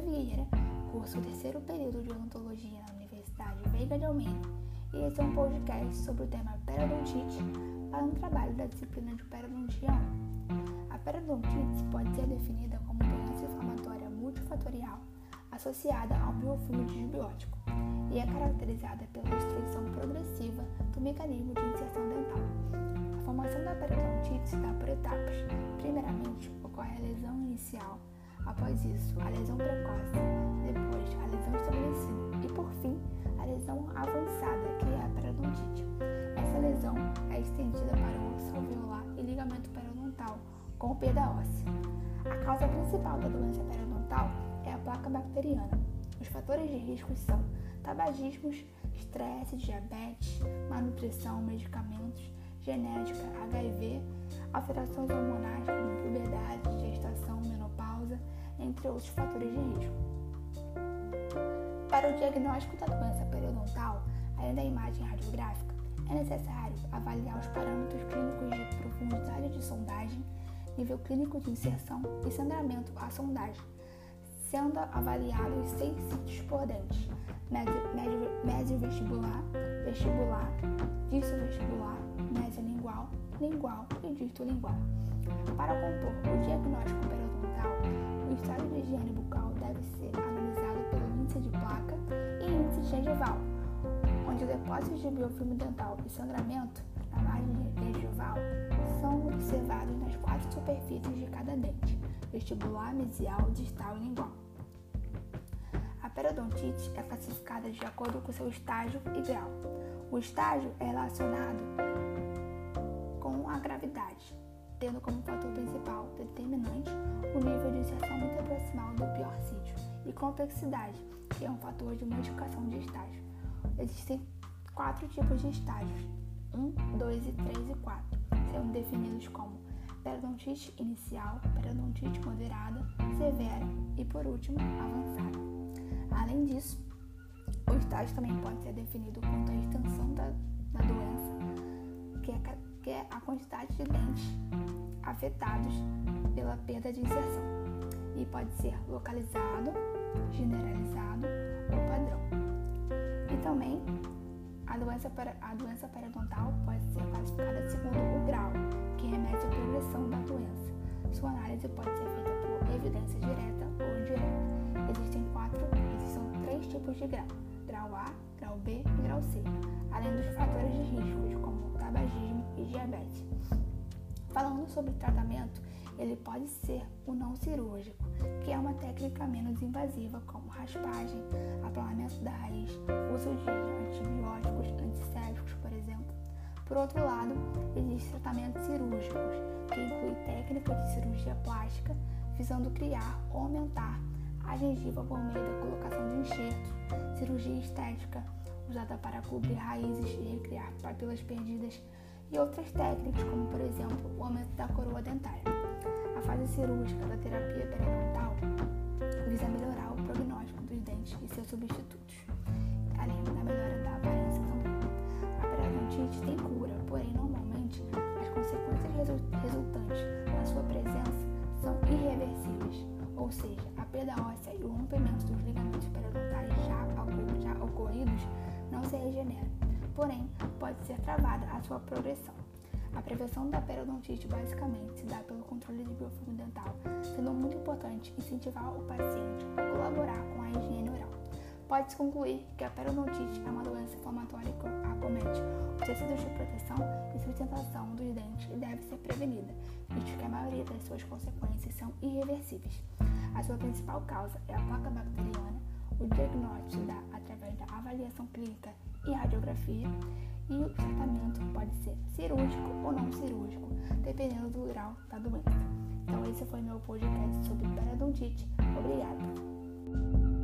Vieira, curso terceiro período de odontologia na Universidade Veiga de Almeida, e esse é um podcast sobre o tema periodontite para um trabalho da disciplina de periodontia 1. A periodontite pode ser definida como doença inflamatória multifatorial associada ao biofilme disbiótico e é caracterizada pela destruição progressiva do mecanismo de inserção dental. A formação da periodontite se dá por etapas. Primeiramente, ocorre a lesão inicial, após isso, a lesão precoce, depois a lesão estabelecida e, por fim, a lesão avançada, que é a periodontite. Essa lesão é estendida para o osso alveolar e ligamento periodontal, com perda óssea. A causa principal da doença periodontal é a placa bacteriana. Os fatores de risco são tabagismos, estresse, diabetes, malnutrição, medicamentos, genética, HIV, alterações hormonais como puberdade, entre outros fatores de risco. Para o diagnóstico da doença periodontal, além da imagem radiográfica, é necessário avaliar os parâmetros clínicos de profundidade de sondagem, nível clínico de inserção e sangramento à sondagem, sendo avaliados seis sítios por dente: médio, vestibular, vestibular, disto vestibular, mésia lingual, lingual dito lingual. Para compor o diagnóstico periodontal, o estado de higiene bucal deve ser analisado pelo índice de placa e índice gengival, onde depósitos de biofilme dental e sangramento na margem gengival são observados nas quatro superfícies de cada dente, vestibular, mesial, distal e lingual. A periodontite é classificada de acordo com seu estágio e grau. O estágio é relacionado com a gravidade, tendo como fator principal determinante o nível de inserção interproximal do pior sítio e complexidade, que é um fator de modificação de estágio. Existem quatro tipos de estágios: 1, 2 e 3 e 4, sendo definidos como periodontite inicial, periodontite moderada, severa e, por último, avançada. Além disso, o estágio também pode ser definido quanto à extensão da, da doença, que é, que é a quantidade de dentes afetados pela perda de inserção, e pode ser localizado, generalizado ou padrão. E também a doença, a doença periodontal pode ser classificada segundo o grau que remete à progressão da doença. Sua análise pode ser feita por evidência direta ou indireta. Existem quatro, existem três tipos de grau: grau A, grau B e grau C, diabetes. Falando sobre tratamento, ele pode ser o não cirúrgico, que é uma técnica menos invasiva, como raspagem, aplanamento da raiz, uso de antibióticos, antissépticos, por exemplo. Por outro lado, existem tratamentos cirúrgicos, que incluem técnicas de cirurgia plástica, visando criar ou aumentar a gengiva por meio da colocação de enxertos, cirurgia estética, usada para cobrir raízes e recriar papilas perdidas, e outras técnicas, como por exemplo o aumento da coroa dentária. A fase cirúrgica da terapia periodontal visa melhorar o prognóstico dos dentes e seus substitutos, além da melhora da aparência também. A periodontite tem cura, porém normalmente as consequências resultantes da sua presença são irreversíveis, ou seja, a perda óssea e o rompimento dos ligamentos periodontais já, já ocorridos não se regeneram porém pode ser travada a sua progressão. A prevenção da periodontite basicamente se dá pelo controle de biofilme dental, sendo muito importante incentivar o paciente a colaborar com a higiene oral. Pode-se concluir que a periodontite é uma doença inflamatória que acomete os tecidos de proteção e sustentação dos dentes e deve ser prevenida, visto que a maioria das suas consequências são irreversíveis. A sua principal causa é a placa bacteriana. O diagnóstico se dá através da avaliação clínica e radiografia, e o tratamento pode ser cirúrgico ou não cirúrgico, dependendo do grau da doença. Então esse foi meu podcast sobre periodontite. Obrigada!